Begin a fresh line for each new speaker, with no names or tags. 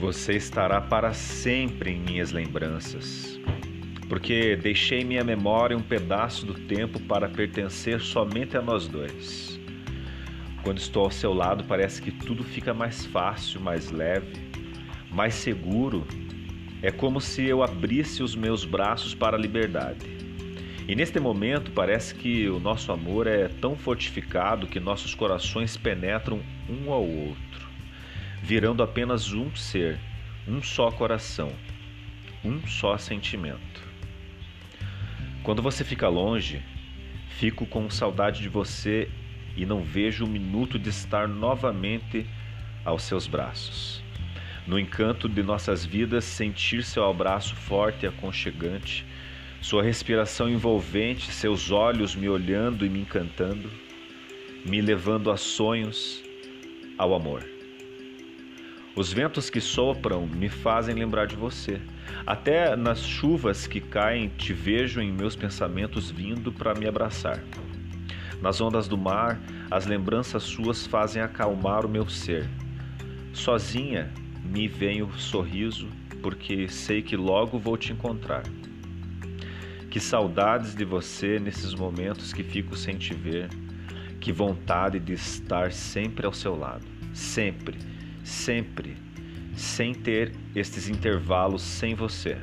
Você estará para sempre em minhas lembranças, porque deixei minha memória um pedaço do tempo para pertencer somente a nós dois. Quando estou ao seu lado, parece que tudo fica mais fácil, mais leve, mais seguro. É como se eu abrisse os meus braços para a liberdade. E neste momento parece que o nosso amor é tão fortificado que nossos corações penetram um ao outro virando apenas um ser, um só coração, um só sentimento. Quando você fica longe, fico com saudade de você e não vejo o minuto de estar novamente aos seus braços. No encanto de nossas vidas, sentir seu abraço forte e aconchegante, sua respiração envolvente, seus olhos me olhando e me encantando, me levando a sonhos, ao amor. Os ventos que sopram me fazem lembrar de você. Até nas chuvas que caem, te vejo em meus pensamentos vindo para me abraçar. Nas ondas do mar, as lembranças suas fazem acalmar o meu ser. Sozinha me vem o sorriso, porque sei que logo vou te encontrar. Que saudades de você nesses momentos que fico sem te ver. Que vontade de estar sempre ao seu lado. Sempre sempre, sem ter estes intervalos sem você.